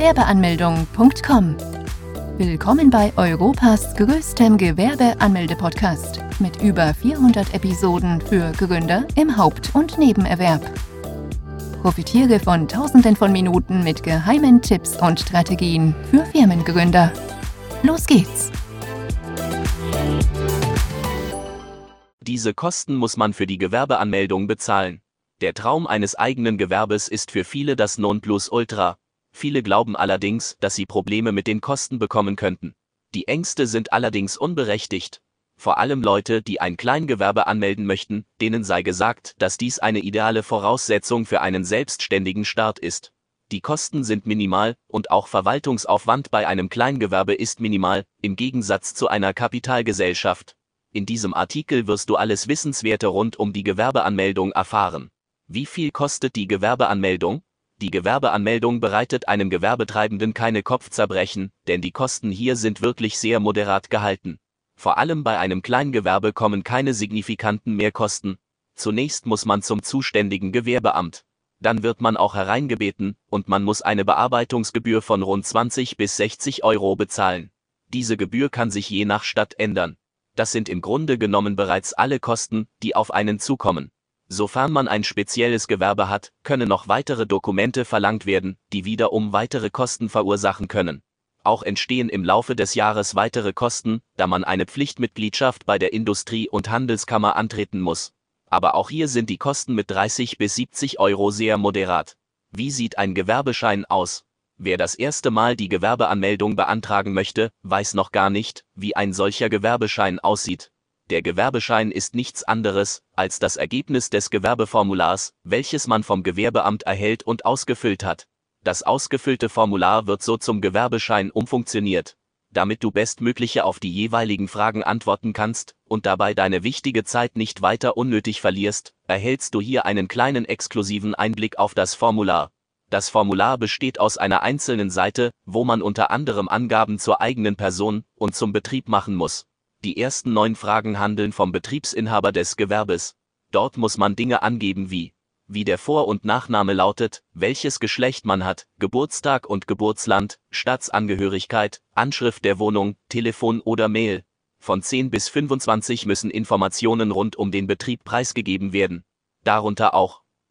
Gewerbeanmeldung.com. Willkommen bei Europas größtem Gewerbeanmelde-Podcast mit über 400 Episoden für Gründer im Haupt- und Nebenerwerb. Profitiere von Tausenden von Minuten mit geheimen Tipps und Strategien für Firmengründer. Los geht's! Diese Kosten muss man für die Gewerbeanmeldung bezahlen. Der Traum eines eigenen Gewerbes ist für viele das Nonplusultra. Viele glauben allerdings, dass sie Probleme mit den Kosten bekommen könnten. Die Ängste sind allerdings unberechtigt. Vor allem Leute, die ein Kleingewerbe anmelden möchten, denen sei gesagt, dass dies eine ideale Voraussetzung für einen selbstständigen Start ist. Die Kosten sind minimal und auch Verwaltungsaufwand bei einem Kleingewerbe ist minimal, im Gegensatz zu einer Kapitalgesellschaft. In diesem Artikel wirst du alles Wissenswerte rund um die Gewerbeanmeldung erfahren. Wie viel kostet die Gewerbeanmeldung? Die Gewerbeanmeldung bereitet einem Gewerbetreibenden keine Kopfzerbrechen, denn die Kosten hier sind wirklich sehr moderat gehalten. Vor allem bei einem Kleingewerbe kommen keine signifikanten Mehrkosten. Zunächst muss man zum zuständigen Gewerbeamt. Dann wird man auch hereingebeten und man muss eine Bearbeitungsgebühr von rund 20 bis 60 Euro bezahlen. Diese Gebühr kann sich je nach Stadt ändern. Das sind im Grunde genommen bereits alle Kosten, die auf einen zukommen. Sofern man ein spezielles Gewerbe hat, können noch weitere Dokumente verlangt werden, die wiederum weitere Kosten verursachen können. Auch entstehen im Laufe des Jahres weitere Kosten, da man eine Pflichtmitgliedschaft bei der Industrie- und Handelskammer antreten muss. Aber auch hier sind die Kosten mit 30 bis 70 Euro sehr moderat. Wie sieht ein Gewerbeschein aus? Wer das erste Mal die Gewerbeanmeldung beantragen möchte, weiß noch gar nicht, wie ein solcher Gewerbeschein aussieht. Der Gewerbeschein ist nichts anderes als das Ergebnis des Gewerbeformulars, welches man vom Gewerbeamt erhält und ausgefüllt hat. Das ausgefüllte Formular wird so zum Gewerbeschein umfunktioniert. Damit du bestmögliche auf die jeweiligen Fragen antworten kannst und dabei deine wichtige Zeit nicht weiter unnötig verlierst, erhältst du hier einen kleinen exklusiven Einblick auf das Formular. Das Formular besteht aus einer einzelnen Seite, wo man unter anderem Angaben zur eigenen Person und zum Betrieb machen muss. Die ersten neun Fragen handeln vom Betriebsinhaber des Gewerbes. Dort muss man Dinge angeben wie, wie der Vor- und Nachname lautet, welches Geschlecht man hat, Geburtstag und Geburtsland, Staatsangehörigkeit, Anschrift der Wohnung, Telefon oder Mail. Von 10 bis 25 müssen Informationen rund um den Betrieb preisgegeben werden. Darunter auch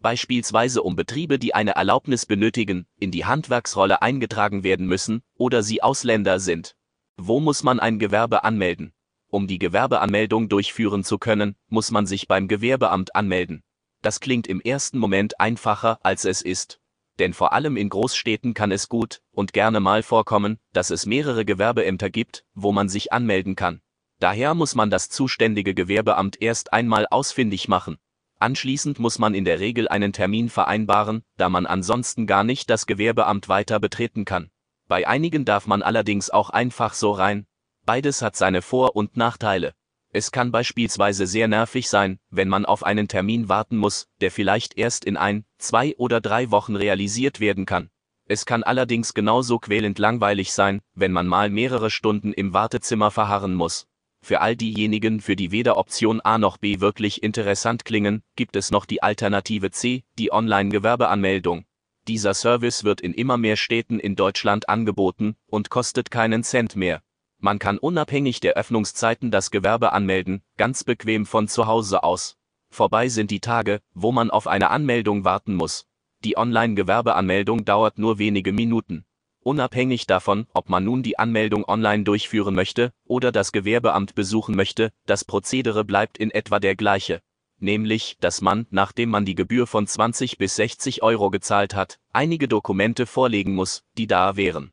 beispielsweise um Betriebe, die eine Erlaubnis benötigen, in die Handwerksrolle eingetragen werden müssen oder sie Ausländer sind. Wo muss man ein Gewerbe anmelden? Um die Gewerbeanmeldung durchführen zu können, muss man sich beim Gewerbeamt anmelden. Das klingt im ersten Moment einfacher, als es ist. Denn vor allem in Großstädten kann es gut und gerne mal vorkommen, dass es mehrere Gewerbeämter gibt, wo man sich anmelden kann. Daher muss man das zuständige Gewerbeamt erst einmal ausfindig machen. Anschließend muss man in der Regel einen Termin vereinbaren, da man ansonsten gar nicht das Gewerbeamt weiter betreten kann. Bei einigen darf man allerdings auch einfach so rein. Beides hat seine Vor- und Nachteile. Es kann beispielsweise sehr nervig sein, wenn man auf einen Termin warten muss, der vielleicht erst in ein, zwei oder drei Wochen realisiert werden kann. Es kann allerdings genauso quälend langweilig sein, wenn man mal mehrere Stunden im Wartezimmer verharren muss. Für all diejenigen, für die weder Option A noch B wirklich interessant klingen, gibt es noch die Alternative C, die Online-Gewerbeanmeldung. Dieser Service wird in immer mehr Städten in Deutschland angeboten und kostet keinen Cent mehr. Man kann unabhängig der Öffnungszeiten das Gewerbe anmelden, ganz bequem von zu Hause aus. Vorbei sind die Tage, wo man auf eine Anmeldung warten muss. Die Online-Gewerbeanmeldung dauert nur wenige Minuten. Unabhängig davon, ob man nun die Anmeldung online durchführen möchte oder das Gewerbeamt besuchen möchte, das Prozedere bleibt in etwa der gleiche. Nämlich, dass man, nachdem man die Gebühr von 20 bis 60 Euro gezahlt hat, einige Dokumente vorlegen muss, die da wären.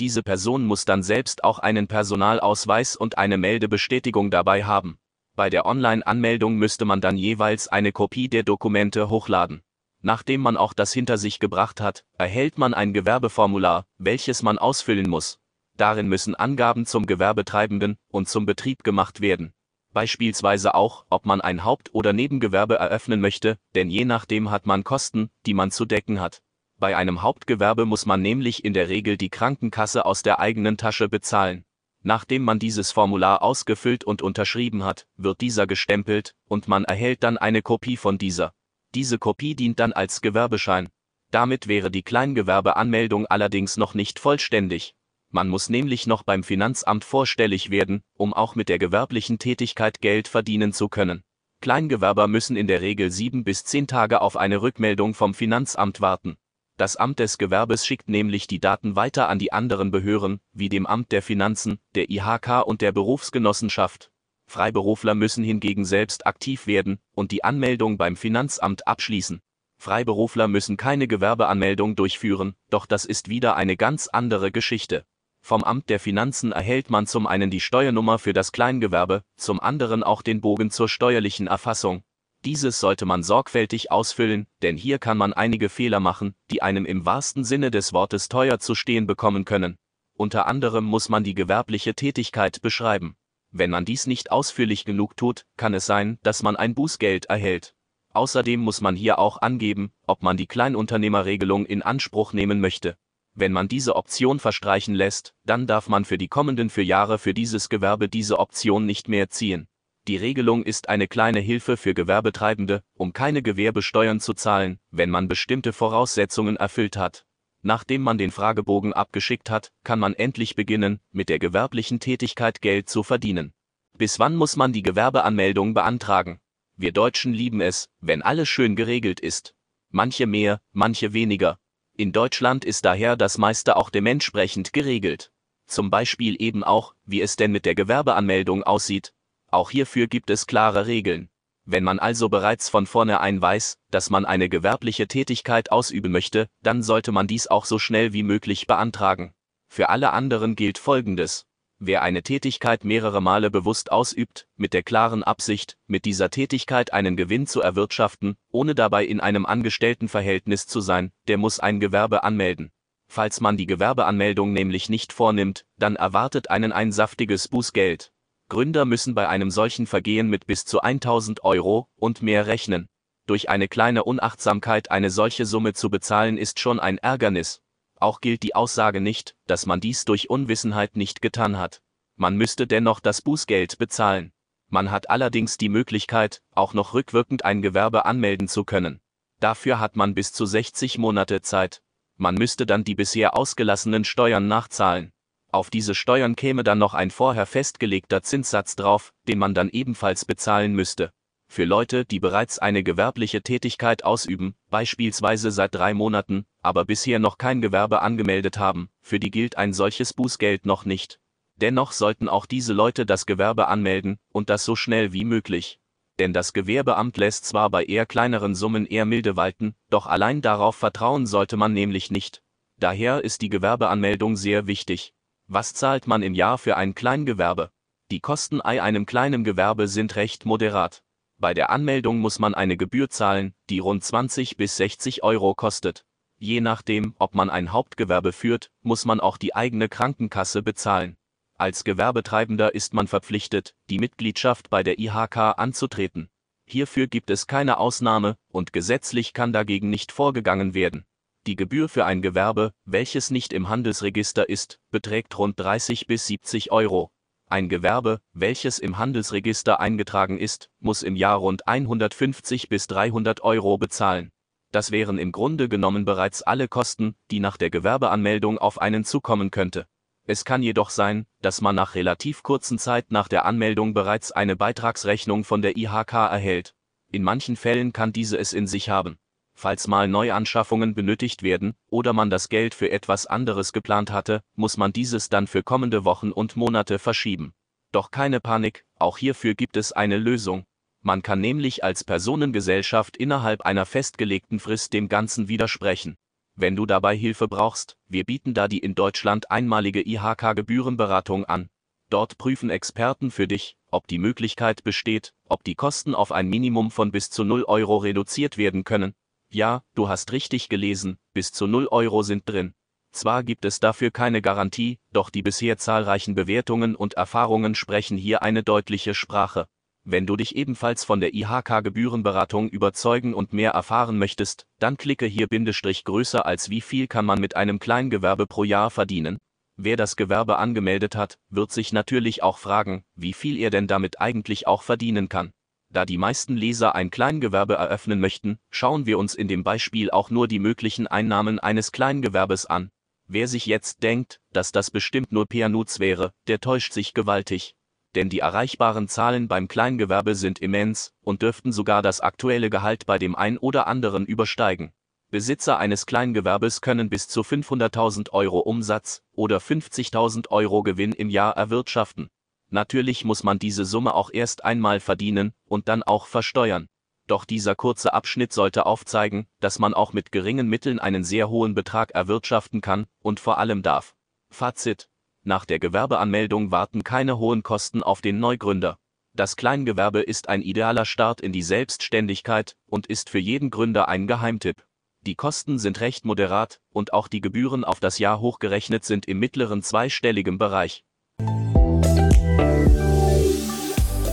diese Person muss dann selbst auch einen Personalausweis und eine Meldebestätigung dabei haben. Bei der Online-Anmeldung müsste man dann jeweils eine Kopie der Dokumente hochladen. Nachdem man auch das hinter sich gebracht hat, erhält man ein Gewerbeformular, welches man ausfüllen muss. Darin müssen Angaben zum Gewerbetreibenden und zum Betrieb gemacht werden. Beispielsweise auch, ob man ein Haupt- oder Nebengewerbe eröffnen möchte, denn je nachdem hat man Kosten, die man zu decken hat. Bei einem Hauptgewerbe muss man nämlich in der Regel die Krankenkasse aus der eigenen Tasche bezahlen. Nachdem man dieses Formular ausgefüllt und unterschrieben hat, wird dieser gestempelt, und man erhält dann eine Kopie von dieser. Diese Kopie dient dann als Gewerbeschein. Damit wäre die Kleingewerbeanmeldung allerdings noch nicht vollständig. Man muss nämlich noch beim Finanzamt vorstellig werden, um auch mit der gewerblichen Tätigkeit Geld verdienen zu können. Kleingewerber müssen in der Regel sieben bis zehn Tage auf eine Rückmeldung vom Finanzamt warten. Das Amt des Gewerbes schickt nämlich die Daten weiter an die anderen Behörden, wie dem Amt der Finanzen, der IHK und der Berufsgenossenschaft. Freiberufler müssen hingegen selbst aktiv werden und die Anmeldung beim Finanzamt abschließen. Freiberufler müssen keine Gewerbeanmeldung durchführen, doch das ist wieder eine ganz andere Geschichte. Vom Amt der Finanzen erhält man zum einen die Steuernummer für das Kleingewerbe, zum anderen auch den Bogen zur steuerlichen Erfassung, dieses sollte man sorgfältig ausfüllen, denn hier kann man einige Fehler machen, die einem im wahrsten Sinne des Wortes teuer zu stehen bekommen können. Unter anderem muss man die gewerbliche Tätigkeit beschreiben. Wenn man dies nicht ausführlich genug tut, kann es sein, dass man ein Bußgeld erhält. Außerdem muss man hier auch angeben, ob man die Kleinunternehmerregelung in Anspruch nehmen möchte. Wenn man diese Option verstreichen lässt, dann darf man für die kommenden vier Jahre für dieses Gewerbe diese Option nicht mehr ziehen. Die Regelung ist eine kleine Hilfe für Gewerbetreibende, um keine Gewerbesteuern zu zahlen, wenn man bestimmte Voraussetzungen erfüllt hat. Nachdem man den Fragebogen abgeschickt hat, kann man endlich beginnen, mit der gewerblichen Tätigkeit Geld zu verdienen. Bis wann muss man die Gewerbeanmeldung beantragen? Wir Deutschen lieben es, wenn alles schön geregelt ist. Manche mehr, manche weniger. In Deutschland ist daher das meiste auch dementsprechend geregelt. Zum Beispiel eben auch, wie es denn mit der Gewerbeanmeldung aussieht, auch hierfür gibt es klare Regeln. Wenn man also bereits von vornherein weiß, dass man eine gewerbliche Tätigkeit ausüben möchte, dann sollte man dies auch so schnell wie möglich beantragen. Für alle anderen gilt Folgendes. Wer eine Tätigkeit mehrere Male bewusst ausübt, mit der klaren Absicht, mit dieser Tätigkeit einen Gewinn zu erwirtschaften, ohne dabei in einem Angestelltenverhältnis zu sein, der muss ein Gewerbe anmelden. Falls man die Gewerbeanmeldung nämlich nicht vornimmt, dann erwartet einen ein saftiges Bußgeld. Gründer müssen bei einem solchen Vergehen mit bis zu 1000 Euro und mehr rechnen. Durch eine kleine Unachtsamkeit eine solche Summe zu bezahlen ist schon ein Ärgernis. Auch gilt die Aussage nicht, dass man dies durch Unwissenheit nicht getan hat. Man müsste dennoch das Bußgeld bezahlen. Man hat allerdings die Möglichkeit, auch noch rückwirkend ein Gewerbe anmelden zu können. Dafür hat man bis zu 60 Monate Zeit. Man müsste dann die bisher ausgelassenen Steuern nachzahlen. Auf diese Steuern käme dann noch ein vorher festgelegter Zinssatz drauf, den man dann ebenfalls bezahlen müsste. Für Leute, die bereits eine gewerbliche Tätigkeit ausüben, beispielsweise seit drei Monaten, aber bisher noch kein Gewerbe angemeldet haben, für die gilt ein solches Bußgeld noch nicht. Dennoch sollten auch diese Leute das Gewerbe anmelden, und das so schnell wie möglich. Denn das Gewerbeamt lässt zwar bei eher kleineren Summen eher milde walten, doch allein darauf vertrauen sollte man nämlich nicht. Daher ist die Gewerbeanmeldung sehr wichtig. Was zahlt man im Jahr für ein Kleingewerbe? Die Kosten bei einem kleinen Gewerbe sind recht moderat. Bei der Anmeldung muss man eine Gebühr zahlen, die rund 20 bis 60 Euro kostet. Je nachdem, ob man ein Hauptgewerbe führt, muss man auch die eigene Krankenkasse bezahlen. Als Gewerbetreibender ist man verpflichtet, die Mitgliedschaft bei der IHK anzutreten. Hierfür gibt es keine Ausnahme und gesetzlich kann dagegen nicht vorgegangen werden. Die Gebühr für ein Gewerbe, welches nicht im Handelsregister ist, beträgt rund 30 bis 70 Euro. Ein Gewerbe, welches im Handelsregister eingetragen ist, muss im Jahr rund 150 bis 300 Euro bezahlen. Das wären im Grunde genommen bereits alle Kosten, die nach der Gewerbeanmeldung auf einen zukommen könnte. Es kann jedoch sein, dass man nach relativ kurzen Zeit nach der Anmeldung bereits eine Beitragsrechnung von der IHK erhält. In manchen Fällen kann diese es in sich haben. Falls mal Neuanschaffungen benötigt werden oder man das Geld für etwas anderes geplant hatte, muss man dieses dann für kommende Wochen und Monate verschieben. Doch keine Panik, auch hierfür gibt es eine Lösung. Man kann nämlich als Personengesellschaft innerhalb einer festgelegten Frist dem Ganzen widersprechen. Wenn du dabei Hilfe brauchst, wir bieten da die in Deutschland einmalige IHK-Gebührenberatung an. Dort prüfen Experten für dich, ob die Möglichkeit besteht, ob die Kosten auf ein Minimum von bis zu 0 Euro reduziert werden können. Ja, du hast richtig gelesen, bis zu 0 Euro sind drin. Zwar gibt es dafür keine Garantie, doch die bisher zahlreichen Bewertungen und Erfahrungen sprechen hier eine deutliche Sprache. Wenn du dich ebenfalls von der IHK Gebührenberatung überzeugen und mehr erfahren möchtest, dann klicke hier Bindestrich größer als wie viel kann man mit einem Kleingewerbe pro Jahr verdienen. Wer das Gewerbe angemeldet hat, wird sich natürlich auch fragen, wie viel er denn damit eigentlich auch verdienen kann. Da die meisten Leser ein Kleingewerbe eröffnen möchten, schauen wir uns in dem Beispiel auch nur die möglichen Einnahmen eines Kleingewerbes an. Wer sich jetzt denkt, dass das bestimmt nur Pianuz wäre, der täuscht sich gewaltig. Denn die erreichbaren Zahlen beim Kleingewerbe sind immens und dürften sogar das aktuelle Gehalt bei dem ein oder anderen übersteigen. Besitzer eines Kleingewerbes können bis zu 500.000 Euro Umsatz oder 50.000 Euro Gewinn im Jahr erwirtschaften. Natürlich muss man diese Summe auch erst einmal verdienen und dann auch versteuern. Doch dieser kurze Abschnitt sollte aufzeigen, dass man auch mit geringen Mitteln einen sehr hohen Betrag erwirtschaften kann und vor allem darf. Fazit. Nach der Gewerbeanmeldung warten keine hohen Kosten auf den Neugründer. Das Kleingewerbe ist ein idealer Start in die Selbstständigkeit und ist für jeden Gründer ein Geheimtipp. Die Kosten sind recht moderat und auch die Gebühren auf das Jahr hochgerechnet sind im mittleren zweistelligen Bereich.